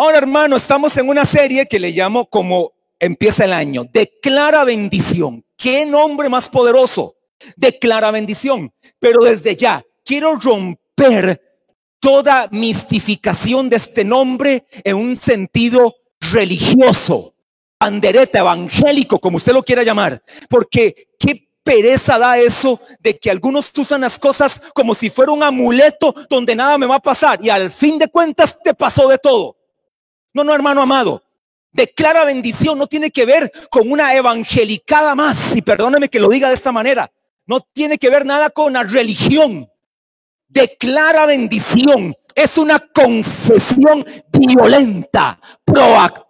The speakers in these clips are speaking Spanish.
Ahora, hermano, estamos en una serie que le llamo como empieza el año. Declara bendición. ¿Qué nombre más poderoso? Declara bendición. Pero desde ya, quiero romper toda mistificación de este nombre en un sentido religioso, bandereta, evangélico, como usted lo quiera llamar. Porque qué pereza da eso de que algunos usan las cosas como si fuera un amuleto donde nada me va a pasar y al fin de cuentas te pasó de todo. No, no, hermano amado. Declara bendición no tiene que ver con una evangelicada más, y perdóneme que lo diga de esta manera. No tiene que ver nada con la religión. Declara bendición. Es una confesión violenta, proactiva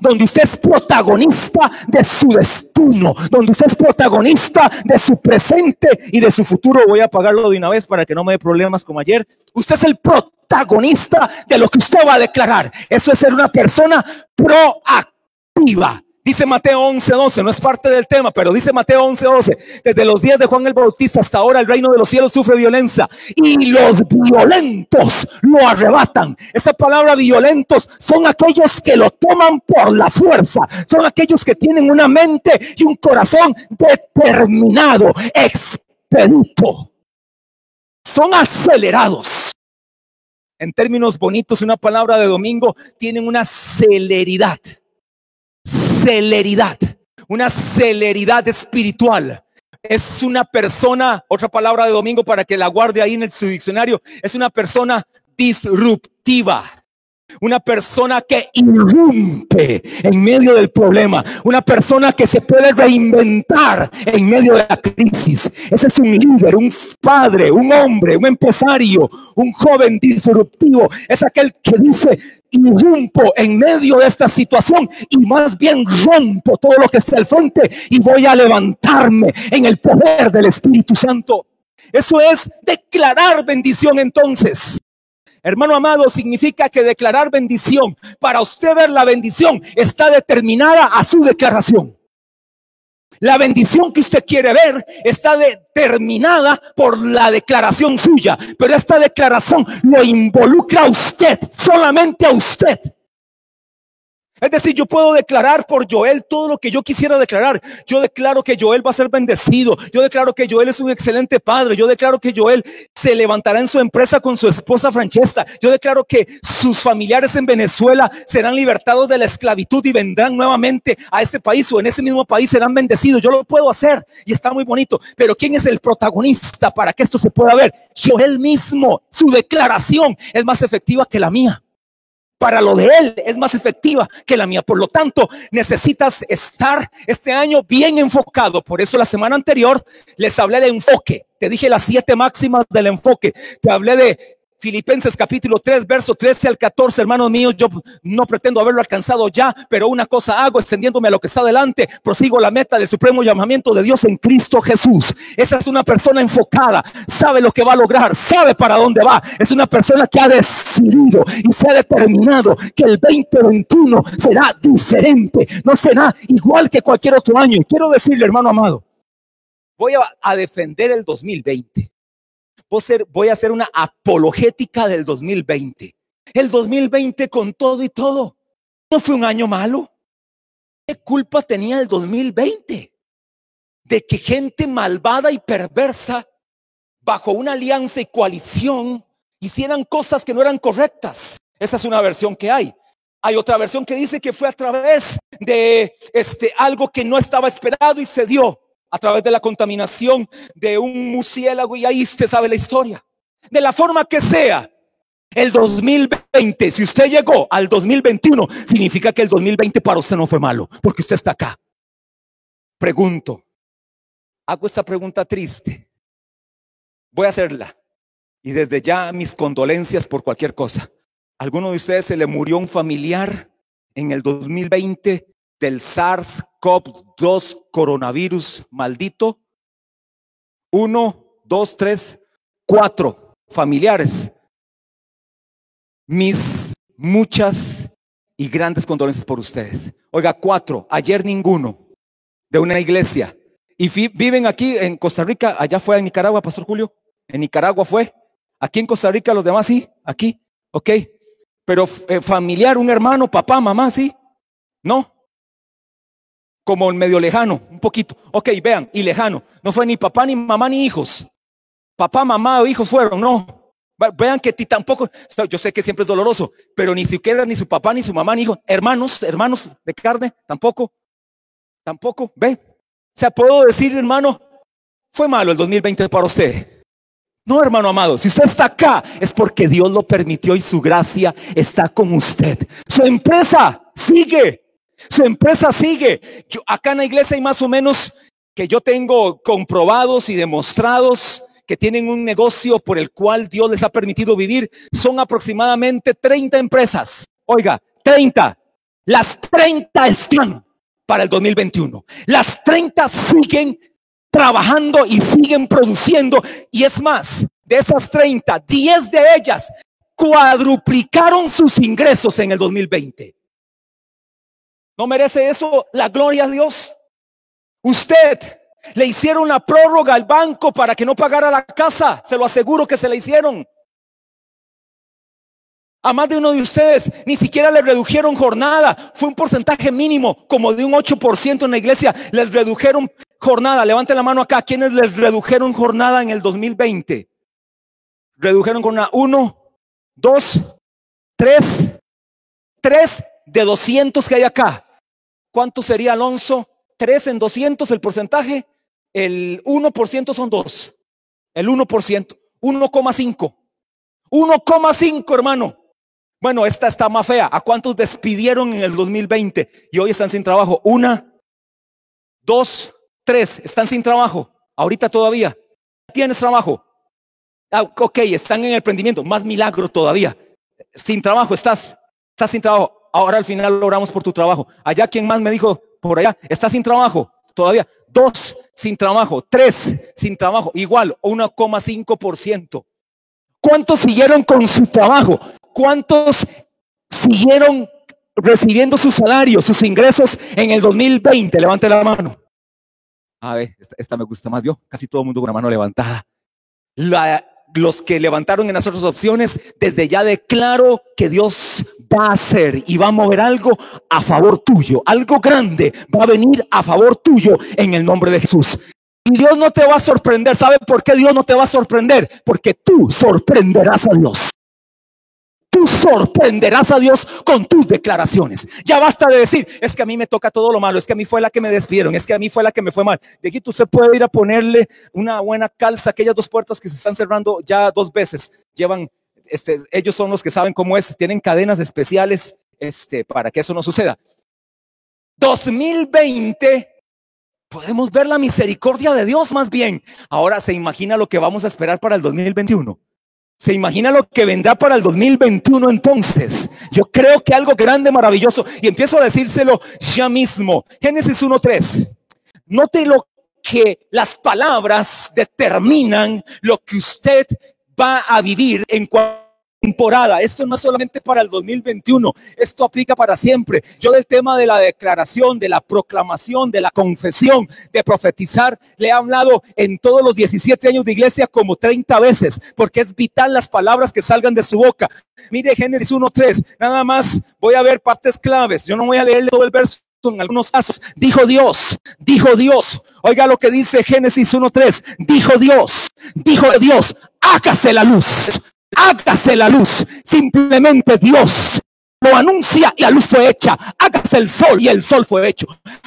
donde usted es protagonista de su destino, donde usted es protagonista de su presente y de su futuro. Voy a apagarlo de una vez para que no me dé problemas como ayer. Usted es el protagonista de lo que usted va a declarar. Eso es ser una persona proactiva. Dice Mateo 11:12, no es parte del tema, pero dice Mateo 11:12, desde los días de Juan el Bautista hasta ahora el reino de los cielos sufre violencia y los violentos lo arrebatan. Esa palabra violentos son aquellos que lo toman por la fuerza, son aquellos que tienen una mente y un corazón determinado, expedito. Son acelerados. En términos bonitos, una palabra de domingo, tienen una celeridad celeridad, una celeridad espiritual. Es una persona, otra palabra de domingo para que la guarde ahí en su diccionario, es una persona disruptiva. Una persona que irrumpe en medio del problema. Una persona que se puede reinventar en medio de la crisis. Ese es un líder, un padre, un hombre, un empresario, un joven disruptivo. Es aquel que dice, irrumpo en medio de esta situación y más bien rompo todo lo que está al frente y voy a levantarme en el poder del Espíritu Santo. Eso es declarar bendición entonces. Hermano amado, significa que declarar bendición, para usted ver la bendición, está determinada a su declaración. La bendición que usted quiere ver está determinada por la declaración suya, pero esta declaración lo involucra a usted, solamente a usted. Es decir, yo puedo declarar por Joel todo lo que yo quisiera declarar. Yo declaro que Joel va a ser bendecido. Yo declaro que Joel es un excelente padre. Yo declaro que Joel se levantará en su empresa con su esposa Francesca. Yo declaro que sus familiares en Venezuela serán libertados de la esclavitud y vendrán nuevamente a este país o en ese mismo país serán bendecidos. Yo lo puedo hacer y está muy bonito. Pero ¿quién es el protagonista para que esto se pueda ver? Joel mismo. Su declaración es más efectiva que la mía para lo de Él es más efectiva que la mía. Por lo tanto, necesitas estar este año bien enfocado. Por eso la semana anterior les hablé de enfoque. Te dije las siete máximas del enfoque. Te hablé de Filipenses capítulo 3, verso 13 al 14, hermanos míos, yo no pretendo haberlo alcanzado ya, pero una cosa hago, extendiéndome a lo que está delante, prosigo la meta del supremo llamamiento de Dios en Cristo Jesús. Esa es una persona enfocada, sabe lo que va a lograr, sabe para dónde va. Es una persona que ha decidido y se ha determinado que el 2021 será diferente, no será igual que cualquier otro año. Y quiero decirle, hermano amado, voy a, a defender el 2020 voy a hacer una apologética del 2020. El 2020 con todo y todo. No fue un año malo. ¿Qué culpa tenía el 2020? De que gente malvada y perversa, bajo una alianza y coalición, hicieran cosas que no eran correctas. Esa es una versión que hay. Hay otra versión que dice que fue a través de este algo que no estaba esperado y se dio a través de la contaminación de un murciélago y ahí usted sabe la historia. De la forma que sea, el 2020, si usted llegó al 2021, significa que el 2020 para usted no fue malo, porque usted está acá. Pregunto, hago esta pregunta triste. Voy a hacerla. Y desde ya mis condolencias por cualquier cosa. ¿Alguno de ustedes se le murió un familiar en el 2020 del SARS-CoV-2 coronavirus maldito. Uno, dos, tres, cuatro familiares. Mis muchas y grandes condolencias por ustedes. Oiga, cuatro, ayer ninguno de una iglesia. Y viven aquí en Costa Rica, allá fue en Nicaragua, Pastor Julio. En Nicaragua fue. Aquí en Costa Rica los demás sí, aquí, ok. Pero eh, familiar, un hermano, papá, mamá, sí. No. Como el medio lejano, un poquito. Ok, vean, y lejano. No fue ni papá, ni mamá, ni hijos. Papá, mamá o hijos fueron, no. Vean que ti tampoco, yo sé que siempre es doloroso, pero ni siquiera ni su papá, ni su mamá, ni hijos, hermanos, hermanos de carne, tampoco, tampoco, ve. O sea, puedo decir, hermano, fue malo el 2020 para usted. No, hermano amado, si usted está acá es porque Dios lo permitió y su gracia está con usted. Su empresa sigue, su empresa sigue. Yo, acá en la iglesia hay más o menos que yo tengo comprobados y demostrados que tienen un negocio por el cual Dios les ha permitido vivir. Son aproximadamente 30 empresas. Oiga, 30. Las 30 están para el 2021. Las 30 siguen trabajando y siguen produciendo. Y es más, de esas 30, 10 de ellas cuadruplicaron sus ingresos en el 2020. ¿No merece eso la gloria a Dios? Usted le hicieron la prórroga al banco para que no pagara la casa. Se lo aseguro que se la hicieron. A más de uno de ustedes ni siquiera le redujeron jornada. Fue un porcentaje mínimo, como de un 8% en la iglesia. Les redujeron jornada. Levante la mano acá. ¿Quiénes les redujeron jornada en el 2020? Redujeron jornada. Uno, dos, tres, tres de 200 que hay acá. ¿Cuánto sería, Alonso? Tres en 200 el porcentaje. El 1% son dos. El 1%. 1,5. 1,5 hermano. Bueno, esta está más fea. ¿A cuántos despidieron en el 2020 y hoy están sin trabajo? Una, dos, tres. Están sin trabajo. Ahorita todavía. ¿Tienes trabajo? Ah, ok, están en el emprendimiento. Más milagro todavía. Sin trabajo estás. Estás sin trabajo. Ahora al final logramos por tu trabajo. Allá quien más me dijo por allá, estás sin trabajo todavía. Dos sin trabajo. Tres sin trabajo. Igual, 1,5%. ¿Cuántos siguieron con su trabajo? ¿Cuántos siguieron recibiendo su salario, sus ingresos en el 2020? Levante la mano. A ver, esta, me gusta más, ¿vio? Casi todo el mundo con la mano levantada. Los que levantaron en las otras opciones, desde ya declaro que Dios va a hacer y va a mover algo a favor tuyo. Algo grande va a venir a favor tuyo en el nombre de Jesús. Y Dios no te va a sorprender. ¿Sabe por qué Dios no te va a sorprender? Porque tú sorprenderás a Dios tú sorprenderás a Dios con tus declaraciones. Ya basta de decir, es que a mí me toca todo lo malo, es que a mí fue la que me despidieron, es que a mí fue la que me fue mal. De aquí tú se puede ir a ponerle una buena calza, aquellas dos puertas que se están cerrando ya dos veces. Llevan, este, ellos son los que saben cómo es, tienen cadenas especiales este, para que eso no suceda. 2020 podemos ver la misericordia de Dios más bien. Ahora se imagina lo que vamos a esperar para el 2021. ¿Se imagina lo que vendrá para el 2021 entonces? Yo creo que algo grande, maravilloso. Y empiezo a decírselo ya mismo. Génesis 1.3. Note lo que las palabras determinan lo que usted va a vivir en cuanto temporada. Esto no es solamente para el 2021, esto aplica para siempre. Yo del tema de la declaración, de la proclamación, de la confesión, de profetizar, le he hablado en todos los 17 años de iglesia como 30 veces, porque es vital las palabras que salgan de su boca. Mire Génesis 1.3, nada más voy a ver partes claves. Yo no voy a leerle todo el verso en algunos casos. Dijo Dios, dijo Dios. Oiga lo que dice Génesis 1.3. Dijo Dios, dijo Dios, hágase la luz hágase la luz. Simplemente Dios lo anuncia y la luz fue hecha. Hágase el sol y el sol fue hecho.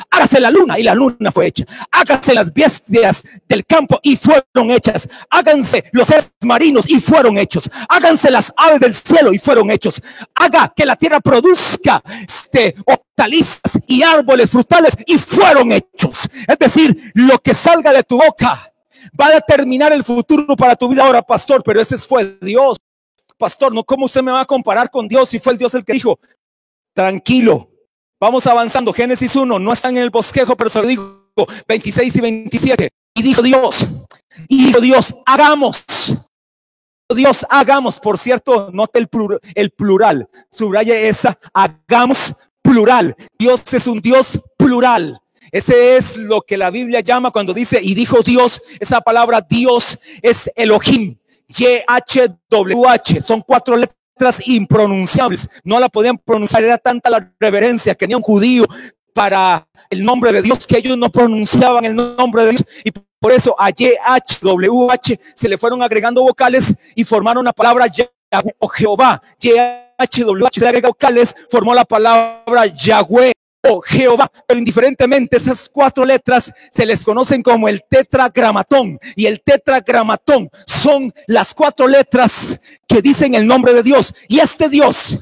Hágase la luna y la luna fue hecha. Hágase las bestias del campo y fueron hechas. Háganse los marinos y fueron hechos. Háganse las aves del cielo y fueron hechos. Haga que la tierra produzca este, hortalizas y árboles frutales y fueron hechos. Es decir, lo que salga de tu boca va a determinar el futuro para tu vida ahora, pastor, pero ese fue Dios. Pastor, no, ¿cómo usted me va a comparar con Dios si fue el Dios el que dijo? Tranquilo, vamos avanzando. Génesis 1, no están en el bosquejo, pero se lo digo, 26 y 27. Y dijo Dios, y dijo Dios, hagamos. Dios, hagamos, por cierto, note el, el plural, subraya esa, hagamos plural. Dios es un Dios plural. Ese es lo que la Biblia llama cuando dice, y dijo Dios, esa palabra Dios es Elohim, Y-H-W-H, son cuatro letras impronunciables. No la podían pronunciar, era tanta la reverencia que tenía un judío para el nombre de Dios que ellos no pronunciaban el nombre de Dios. Y por eso a YH, WH se le fueron agregando vocales y formaron la palabra Yahweh o Jehová. YH, WH se le agregó vocales, formó la palabra Yahweh o Jehová. Pero indiferentemente esas cuatro letras se les conocen como el tetragramatón. Y el tetragramatón son las cuatro letras que dicen el nombre de Dios. Y este Dios,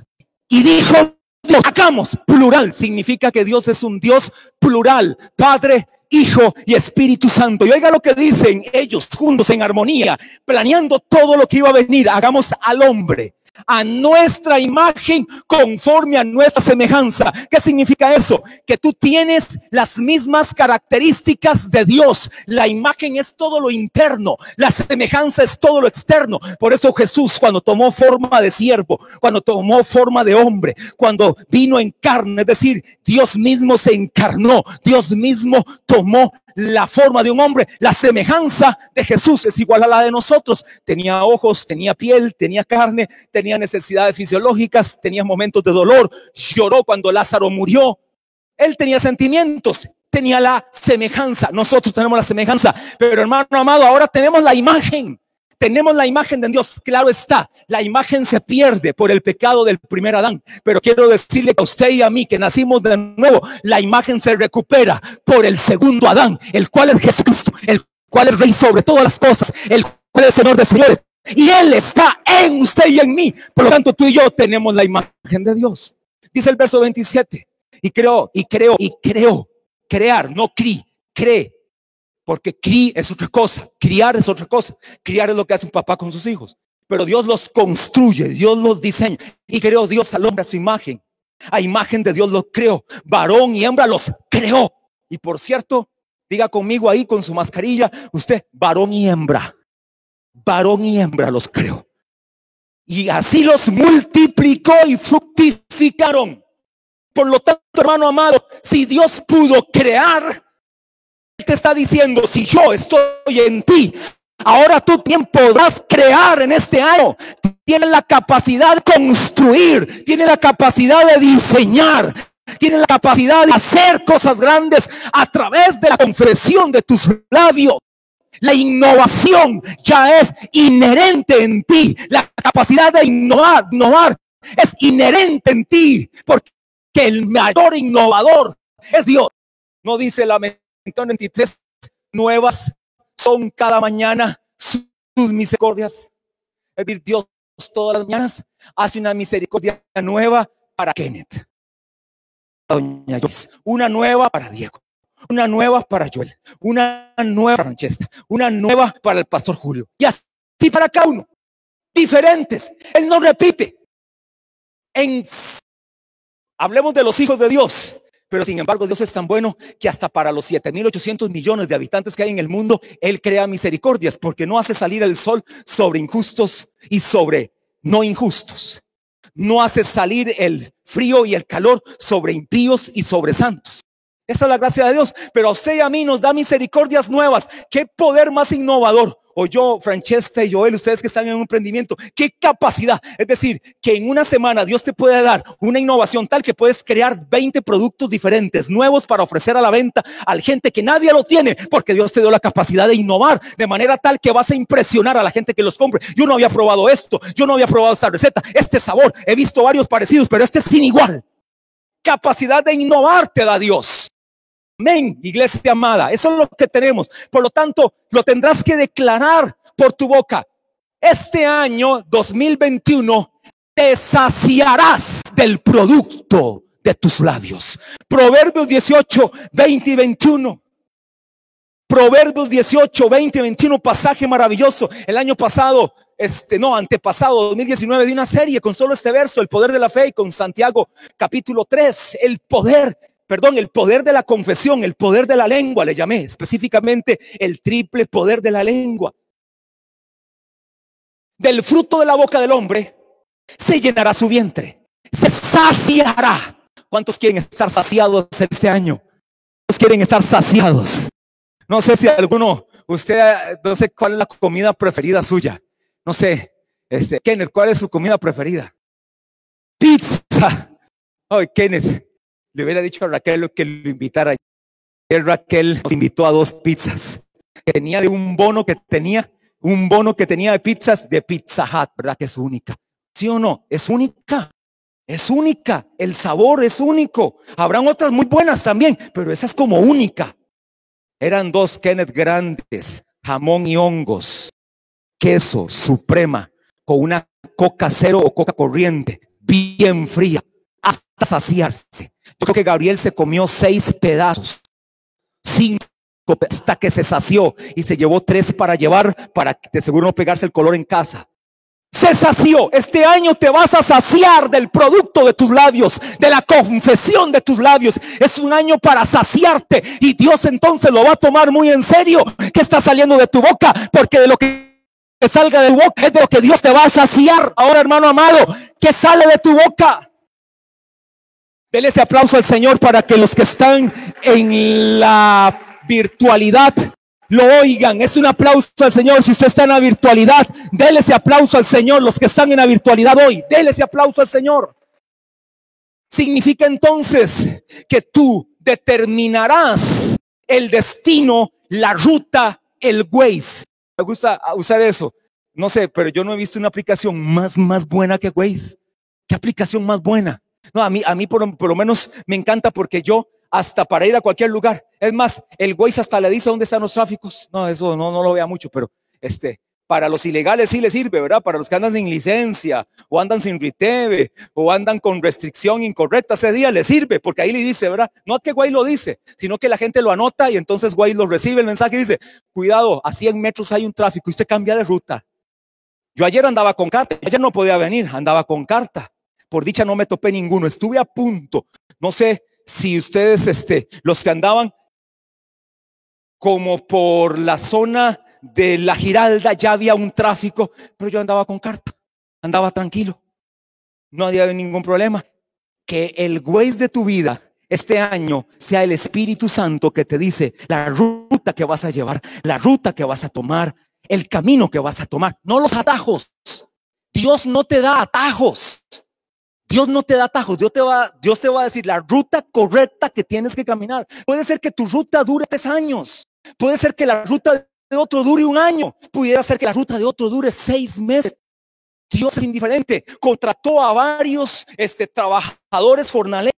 y dijo Dios, hagamos plural, significa que Dios es un Dios plural, Padre, Hijo y Espíritu Santo. Y oiga lo que dicen ellos juntos en armonía, planeando todo lo que iba a venir. Hagamos al hombre a nuestra imagen conforme a nuestra semejanza. ¿Qué significa eso? Que tú tienes las mismas características de Dios. La imagen es todo lo interno, la semejanza es todo lo externo. Por eso Jesús cuando tomó forma de siervo, cuando tomó forma de hombre, cuando vino en carne, es decir, Dios mismo se encarnó, Dios mismo tomó la forma de un hombre, la semejanza de Jesús es igual a la de nosotros. Tenía ojos, tenía piel, tenía carne, tenía necesidades fisiológicas, tenía momentos de dolor, lloró cuando Lázaro murió. Él tenía sentimientos, tenía la semejanza. Nosotros tenemos la semejanza, pero hermano amado, ahora tenemos la imagen. Tenemos la imagen de Dios, claro está, la imagen se pierde por el pecado del primer Adán, pero quiero decirle a usted y a mí que nacimos de nuevo, la imagen se recupera por el segundo Adán, el cual es Jesucristo, el cual es rey sobre todas las cosas, el cual es Señor de señores, y Él está en usted y en mí, por lo tanto tú y yo tenemos la imagen de Dios. Dice el verso 27, y creo, y creo, y creo, crear, no cri, cree porque cri es otra cosa, criar es otra cosa. Criar es lo que hace un papá con sus hijos. Pero Dios los construye, Dios los diseña. Y creó Dios al hombre a su imagen. A imagen de Dios los creó. Varón y hembra los creó. Y por cierto, diga conmigo ahí con su mascarilla, usted, varón y hembra. Varón y hembra los creó. Y así los multiplicó y fructificaron. Por lo tanto, hermano amado, si Dios pudo crear, te está diciendo, si yo estoy en ti, ahora tú tiempo podrás crear en este año. Tienes la capacidad de construir, tienes la capacidad de diseñar, tienes la capacidad de hacer cosas grandes a través de la confesión de tus labios. La innovación ya es inherente en ti. La capacidad de innovar, innovar es inherente en ti, porque el mayor innovador es Dios. No dice la 23 nuevas son cada mañana sus misericordias. Es decir, Dios todas las mañanas hace una misericordia nueva para Kenneth. una nueva para Diego, una nueva para Joel, una nueva para Francesca, una nueva para el pastor Julio. Y así para cada uno. Diferentes. Él no repite. En, hablemos de los hijos de Dios. Pero sin embargo, Dios es tan bueno que hasta para los 7.800 millones de habitantes que hay en el mundo, Él crea misericordias porque no hace salir el sol sobre injustos y sobre no injustos. No hace salir el frío y el calor sobre impíos y sobre santos. Esa es la gracia de Dios. Pero a usted y a mí nos da misericordias nuevas. ¿Qué poder más innovador? O yo, Francesca y Joel, ustedes que están en un emprendimiento, qué capacidad. Es decir, que en una semana Dios te puede dar una innovación tal que puedes crear 20 productos diferentes, nuevos para ofrecer a la venta a gente que nadie lo tiene, porque Dios te dio la capacidad de innovar de manera tal que vas a impresionar a la gente que los compre. Yo no había probado esto, yo no había probado esta receta, este sabor, he visto varios parecidos, pero este es sin igual. Capacidad de innovar te da Dios. Amén, iglesia amada. Eso es lo que tenemos. Por lo tanto, lo tendrás que declarar por tu boca. Este año 2021 te saciarás del producto de tus labios. Proverbios 18, 20 y 21. Proverbios 18, 20 y 21, pasaje maravilloso. El año pasado, este, no, antepasado, 2019, de una serie con solo este verso, el poder de la fe, y con Santiago capítulo 3, el poder perdón, el poder de la confesión, el poder de la lengua, le llamé específicamente el triple poder de la lengua. Del fruto de la boca del hombre se llenará su vientre, se saciará. ¿Cuántos quieren estar saciados este año? ¿Cuántos quieren estar saciados? No sé si alguno, usted, no sé cuál es la comida preferida suya. No sé, este, Kenneth, ¿cuál es su comida preferida? pizza. Ay, Kenneth, le hubiera dicho a Raquel que lo invitara. Raquel nos invitó a dos pizzas. Tenía de un bono que tenía, un bono que tenía de pizzas de Pizza Hut, ¿verdad? Que es única. ¿Sí o no? Es única. Es única. El sabor es único. Habrán otras muy buenas también, pero esa es como única. Eran dos Kenneth grandes, jamón y hongos, queso suprema, con una coca cero o coca corriente, bien fría, hasta saciarse. Yo creo que Gabriel se comió seis pedazos, cinco hasta que se sació y se llevó tres para llevar para de seguro no pegarse el color en casa. Se sació. Este año te vas a saciar del producto de tus labios, de la confesión de tus labios. Es un año para saciarte y Dios entonces lo va a tomar muy en serio. Que está saliendo de tu boca? Porque de lo que salga de tu boca es de lo que Dios te va a saciar. Ahora, hermano amado, ¿qué sale de tu boca? Dele ese aplauso al Señor para que los que están en la virtualidad lo oigan. Es un aplauso al Señor. Si usted está en la virtualidad, déle ese aplauso al Señor. Los que están en la virtualidad hoy, déle ese aplauso al Señor. Significa entonces que tú determinarás el destino, la ruta, el Waze. Me gusta usar eso. No sé, pero yo no he visto una aplicación más, más buena que Waze. ¿Qué aplicación más buena? No, a mí, a mí por, lo menos me encanta porque yo hasta para ir a cualquier lugar. Es más, el Waze hasta le dice dónde están los tráficos. No, eso no, no lo vea mucho, pero este, para los ilegales sí le sirve, ¿verdad? Para los que andan sin licencia, o andan sin riteve, o andan con restricción incorrecta ese día, le sirve, porque ahí le dice, ¿verdad? No es que Waze lo dice, sino que la gente lo anota y entonces Waze lo recibe el mensaje y dice, cuidado, a 100 metros hay un tráfico y usted cambia de ruta. Yo ayer andaba con carta, ayer no podía venir, andaba con carta. Por dicha no me topé ninguno, estuve a punto. No sé si ustedes, este, los que andaban como por la zona de la Giralda, ya había un tráfico, pero yo andaba con carta, andaba tranquilo, no había ningún problema. Que el güey de tu vida este año sea el Espíritu Santo que te dice la ruta que vas a llevar, la ruta que vas a tomar, el camino que vas a tomar, no los atajos. Dios no te da atajos. Dios no te da atajos, Dios te, va, Dios te va a decir la ruta correcta que tienes que caminar. Puede ser que tu ruta dure tres años, puede ser que la ruta de otro dure un año, pudiera ser que la ruta de otro dure seis meses. Dios es indiferente. Contrató a varios este, trabajadores jornaleros.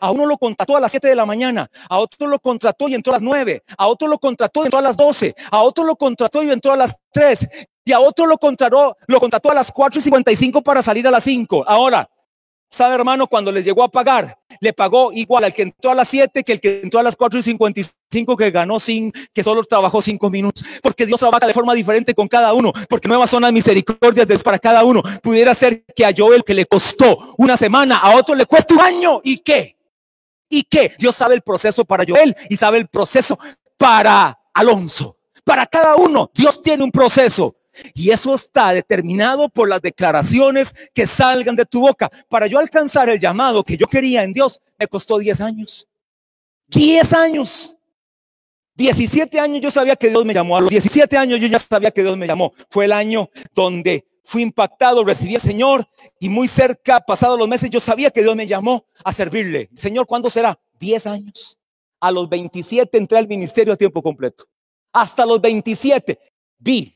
A uno lo contrató a las 7 de la mañana, a otro lo contrató y entró a las 9, a otro lo contrató y entró a las 12, a otro lo contrató y entró a las 3, y a otro lo contrató, lo contrató a las 4 y 55 para salir a las 5. Ahora, ¿Sabe, hermano? Cuando les llegó a pagar, le pagó igual al que entró a las 7 que el que entró a las 4 y 55 que ganó sin, que solo trabajó 5 minutos. Porque Dios trabaja de forma diferente con cada uno. Porque nuevas son las misericordias para cada uno. Pudiera ser que a Joel que le costó una semana, a otro le cuesta un año. ¿Y qué? ¿Y qué? Dios sabe el proceso para Joel y sabe el proceso para Alonso. Para cada uno, Dios tiene un proceso. Y eso está determinado por las declaraciones que salgan de tu boca. Para yo alcanzar el llamado que yo quería en Dios, me costó 10 años. 10 años. 17 años yo sabía que Dios me llamó. A los 17 años yo ya sabía que Dios me llamó. Fue el año donde fui impactado, recibí al Señor y muy cerca, pasados los meses, yo sabía que Dios me llamó a servirle. Señor, ¿cuándo será? 10 años. A los 27 entré al ministerio a tiempo completo. Hasta los 27 vi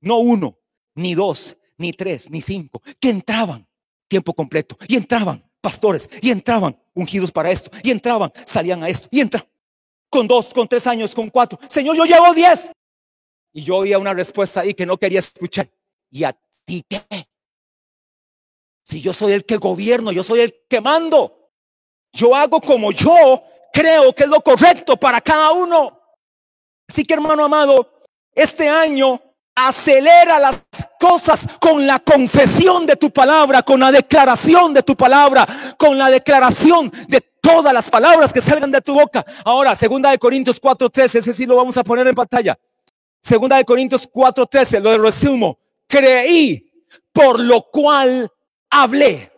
no uno, ni dos, ni tres, ni cinco, que entraban tiempo completo y entraban pastores y entraban ungidos para esto y entraban, salían a esto y entraban con dos, con tres años, con cuatro. Señor, yo llevo diez. Y yo oía una respuesta ahí que no quería escuchar. ¿Y a ti qué? Si yo soy el que gobierno, yo soy el que mando. Yo hago como yo creo que es lo correcto para cada uno. Así que hermano amado, este año acelera las cosas con la confesión de tu palabra, con la declaración de tu palabra, con la declaración de todas las palabras que salgan de tu boca. Ahora, segunda de Corintios 4:13, ese sí lo vamos a poner en pantalla. Segunda de Corintios 4:13, lo resumo. Creí, por lo cual hablé.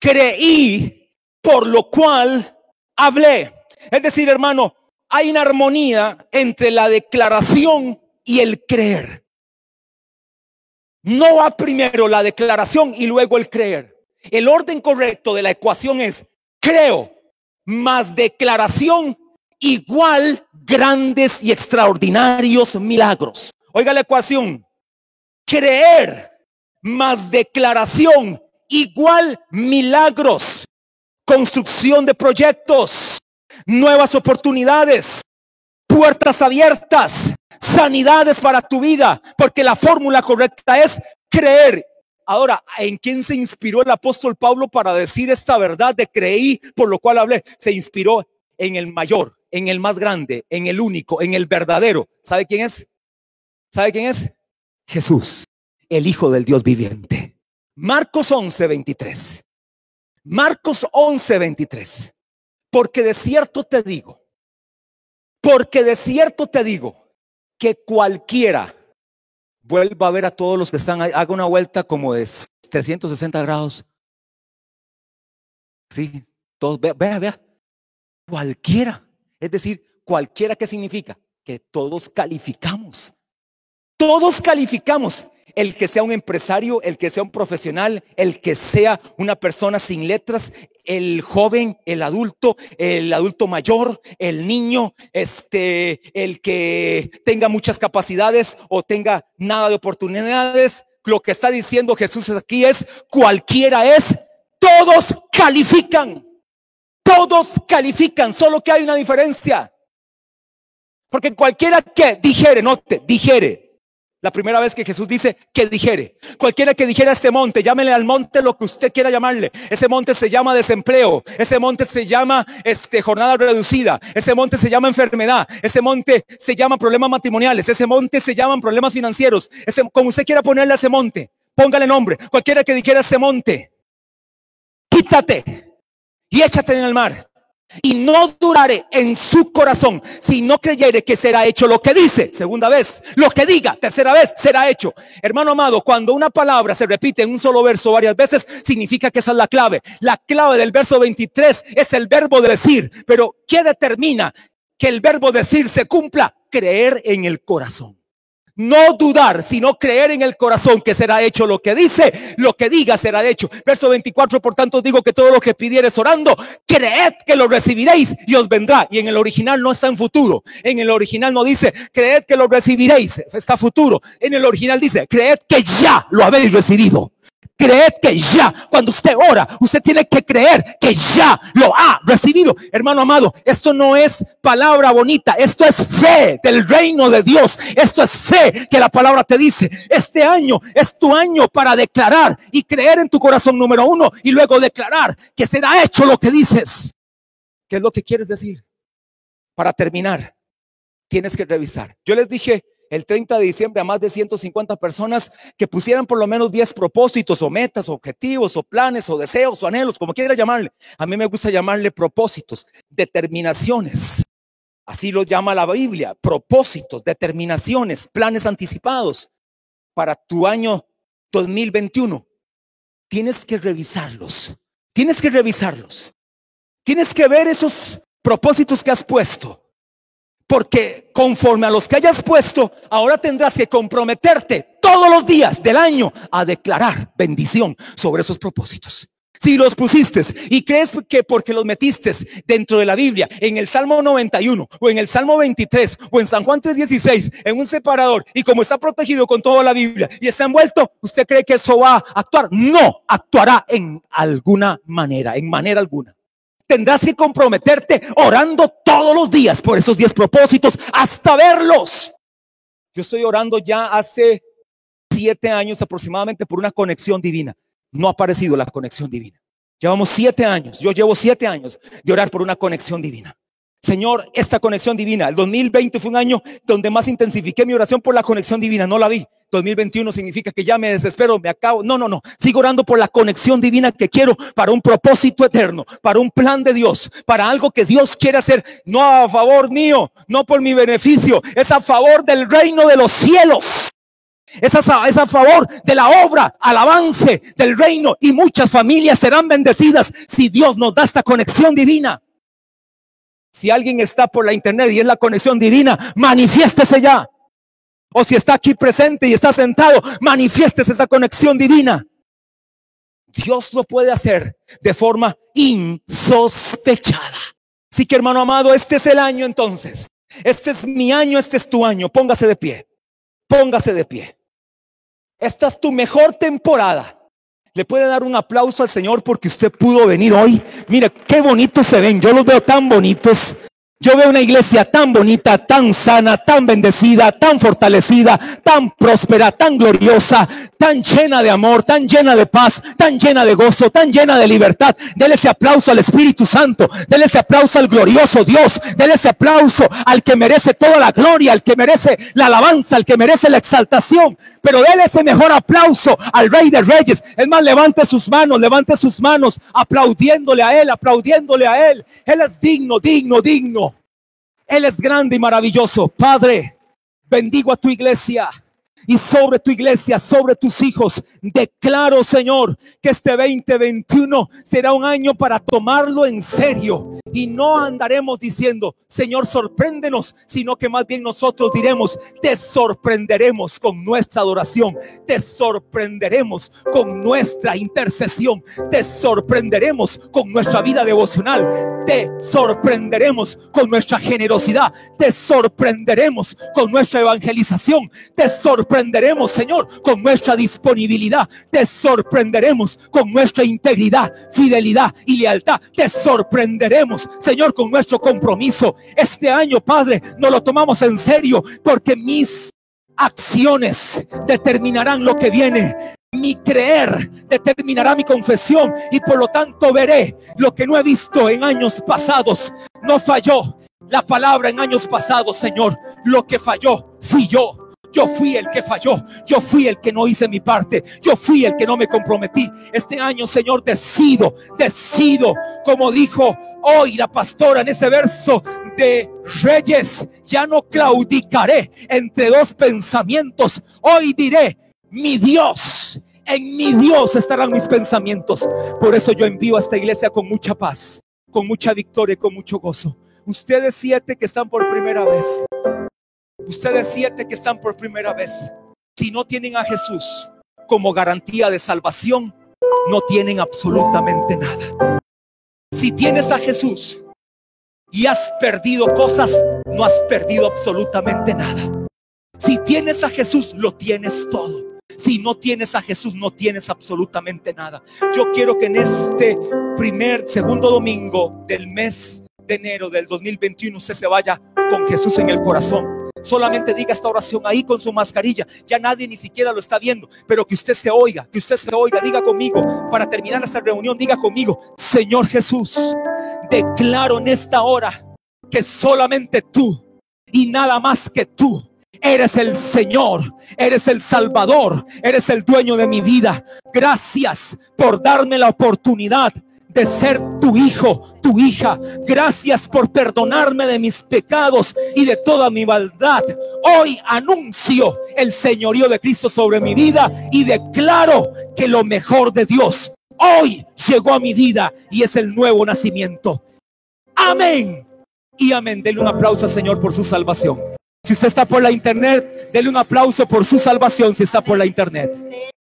Creí, por lo cual hablé. Es decir, hermano, hay una armonía entre la declaración y el creer. No va primero la declaración y luego el creer. El orden correcto de la ecuación es creo más declaración igual grandes y extraordinarios milagros. Oiga la ecuación. Creer más declaración igual milagros. Construcción de proyectos, nuevas oportunidades, puertas abiertas, sanidades para tu vida, porque la fórmula correcta es creer. Ahora, ¿en quién se inspiró el apóstol Pablo para decir esta verdad de creí, por lo cual hablé? Se inspiró en el mayor, en el más grande, en el único, en el verdadero. ¿Sabe quién es? ¿Sabe quién es? Jesús, el Hijo del Dios viviente. Marcos 11, 23. Marcos 11, 23. Porque de cierto te digo, porque de cierto te digo que cualquiera vuelva a ver a todos los que están ahí, haga una vuelta como de 360 grados. Sí, todos, vea, vea, vea. Cualquiera. Es decir, cualquiera que significa que todos calificamos. Todos calificamos el que sea un empresario, el que sea un profesional, el que sea una persona sin letras, el joven, el adulto, el adulto mayor, el niño, este, el que tenga muchas capacidades o tenga nada de oportunidades. Lo que está diciendo Jesús aquí es cualquiera es, todos califican. Todos califican, solo que hay una diferencia. Porque cualquiera que dijere, no te dijere, la primera vez que Jesús dice que dijere. Cualquiera que dijera este monte, llámele al monte lo que usted quiera llamarle. Ese monte se llama desempleo. Ese monte se llama este, jornada reducida. Ese monte se llama enfermedad. Ese monte se llama problemas matrimoniales. Ese monte se llaman problemas financieros. Ese, como usted quiera ponerle a ese monte, póngale nombre. Cualquiera que dijera ese monte, quítate y échate en el mar y no duraré en su corazón si no creyere que será hecho lo que dice. Segunda vez, lo que diga. Tercera vez, será hecho. Hermano amado, cuando una palabra se repite en un solo verso varias veces, significa que esa es la clave. La clave del verso 23 es el verbo de decir. Pero ¿qué determina que el verbo decir se cumpla? Creer en el corazón. No dudar, sino creer en el corazón que será hecho lo que dice, lo que diga será hecho. Verso 24, por tanto digo que todo lo que pidieres orando, creed que lo recibiréis y os vendrá. Y en el original no está en futuro. En el original no dice, creed que lo recibiréis, está futuro. En el original dice, creed que ya lo habéis recibido. Creed que ya, cuando usted ora, usted tiene que creer que ya lo ha recibido. Hermano amado, esto no es palabra bonita, esto es fe del reino de Dios. Esto es fe que la palabra te dice. Este año es tu año para declarar y creer en tu corazón número uno y luego declarar que será hecho lo que dices. ¿Qué es lo que quieres decir? Para terminar, tienes que revisar. Yo les dije el 30 de diciembre a más de 150 personas que pusieran por lo menos 10 propósitos o metas, objetivos o planes o deseos o anhelos, como quiera llamarle. A mí me gusta llamarle propósitos, determinaciones. Así lo llama la Biblia, propósitos, determinaciones, planes anticipados para tu año 2021. Tienes que revisarlos. Tienes que revisarlos. Tienes que ver esos propósitos que has puesto porque conforme a los que hayas puesto, ahora tendrás que comprometerte todos los días del año a declarar bendición sobre esos propósitos. Si los pusiste y crees que porque los metiste dentro de la Biblia, en el Salmo 91 o en el Salmo 23 o en San Juan 3:16, en un separador y como está protegido con toda la Biblia y está envuelto, ¿usted cree que eso va a actuar? No, actuará en alguna manera, en manera alguna tendrás que comprometerte orando todos los días por esos 10 propósitos hasta verlos. Yo estoy orando ya hace siete años aproximadamente por una conexión divina. No ha aparecido la conexión divina. Llevamos siete años. Yo llevo siete años de orar por una conexión divina. Señor, esta conexión divina. El 2020 fue un año donde más intensifiqué mi oración por la conexión divina. No la vi. 2021 significa que ya me desespero, me acabo. No, no, no. Sigo orando por la conexión divina que quiero para un propósito eterno, para un plan de Dios, para algo que Dios quiere hacer, no a favor mío, no por mi beneficio, es a favor del reino de los cielos. Es a, es a favor de la obra, al avance del reino y muchas familias serán bendecidas si Dios nos da esta conexión divina. Si alguien está por la internet y es la conexión divina, manifiéstese ya. O si está aquí presente y está sentado, manifiestes esa conexión divina. Dios lo puede hacer de forma insospechada. Así que hermano amado, este es el año entonces. Este es mi año, este es tu año. Póngase de pie. Póngase de pie. Esta es tu mejor temporada. Le puede dar un aplauso al Señor porque usted pudo venir hoy. Mire, qué bonitos se ven. Yo los veo tan bonitos. Yo veo una iglesia tan bonita, tan sana, tan bendecida, tan fortalecida, tan próspera, tan gloriosa, tan llena de amor, tan llena de paz, tan llena de gozo, tan llena de libertad. Dele ese aplauso al Espíritu Santo, dele ese aplauso al glorioso Dios, dele ese aplauso al que merece toda la gloria, al que merece la alabanza, al que merece la exaltación. Pero dele ese mejor aplauso al Rey de Reyes. Es más, levante sus manos, levante sus manos, aplaudiéndole a Él, aplaudiéndole a Él. Él es digno, digno, digno. Él es grande y maravilloso. Padre, bendigo a tu iglesia y sobre tu iglesia, sobre tus hijos. Declaro, Señor, que este 2021 será un año para tomarlo en serio y no andaremos diciendo, Señor, sorpréndenos, sino que más bien nosotros diremos, te sorprenderemos con nuestra adoración, te sorprenderemos con nuestra intercesión, te sorprenderemos con nuestra vida devocional, te sorprenderemos con nuestra generosidad, te sorprenderemos con nuestra evangelización, te sorprenderemos Señor, con nuestra disponibilidad. Te sorprenderemos con nuestra integridad, fidelidad y lealtad. Te sorprenderemos, Señor, con nuestro compromiso. Este año, Padre, no lo tomamos en serio porque mis acciones determinarán lo que viene. Mi creer determinará mi confesión y por lo tanto veré lo que no he visto en años pasados. No falló la palabra en años pasados, Señor. Lo que falló fui yo. Yo fui el que falló. Yo fui el que no hice mi parte. Yo fui el que no me comprometí. Este año, Señor, decido, decido, como dijo hoy la pastora en ese verso de Reyes, ya no claudicaré entre dos pensamientos. Hoy diré, mi Dios, en mi Dios estarán mis pensamientos. Por eso yo envío a esta iglesia con mucha paz, con mucha victoria y con mucho gozo. Ustedes siete que están por primera vez Ustedes siete que están por primera vez, si no tienen a Jesús como garantía de salvación, no tienen absolutamente nada. Si tienes a Jesús y has perdido cosas, no has perdido absolutamente nada. Si tienes a Jesús, lo tienes todo. Si no tienes a Jesús, no tienes absolutamente nada. Yo quiero que en este primer, segundo domingo del mes de enero del 2021 usted se vaya con Jesús en el corazón solamente diga esta oración ahí con su mascarilla. Ya nadie ni siquiera lo está viendo, pero que usted se oiga, que usted se oiga, diga conmigo, para terminar esta reunión, diga conmigo, Señor Jesús, declaro en esta hora que solamente tú y nada más que tú Eres el Señor, eres el Salvador, eres el dueño de mi vida. Gracias por darme la oportunidad de ser tu hijo, tu hija. Gracias por perdonarme de mis pecados y de toda mi maldad. Hoy anuncio el señorío de Cristo sobre mi vida y declaro que lo mejor de Dios hoy llegó a mi vida y es el nuevo nacimiento. Amén. Y amén. Denle un aplauso al Señor por su salvación. Si usted está por la internet, denle un aplauso por su salvación si está por la internet.